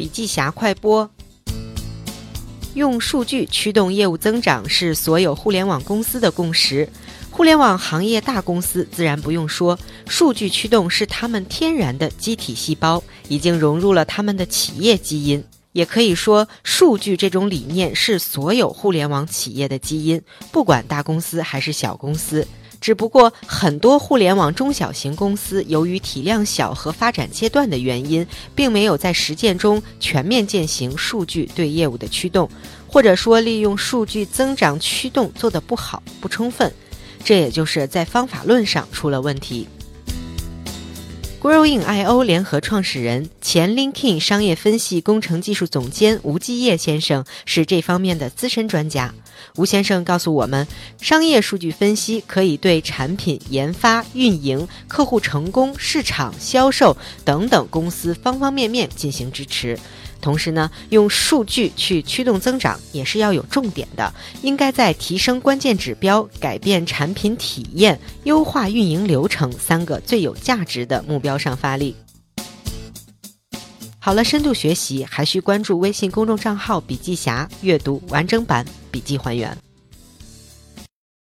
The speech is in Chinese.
笔记侠快播。用数据驱动业务增长是所有互联网公司的共识。互联网行业大公司自然不用说，数据驱动是他们天然的机体细胞，已经融入了他们的企业基因。也可以说，数据这种理念是所有互联网企业的基因，不管大公司还是小公司。只不过，很多互联网中小型公司由于体量小和发展阶段的原因，并没有在实践中全面践行数据对业务的驱动，或者说利用数据增长驱动做得不好、不充分，这也就是在方法论上出了问题。Growing.io 联合创始人、前 LinkedIn 商业分析工程技术总监吴继业先生是这方面的资深专家。吴先生告诉我们，商业数据分析可以对产品研发、运营、客户成功、市场销售等等公司方方面面进行支持。同时呢，用数据去驱动增长也是要有重点的，应该在提升关键指标、改变产品体验、优化运营流程三个最有价值的目标上发力。好了，深度学习还需关注微信公众账号“笔记侠”，阅读完整版笔记还原。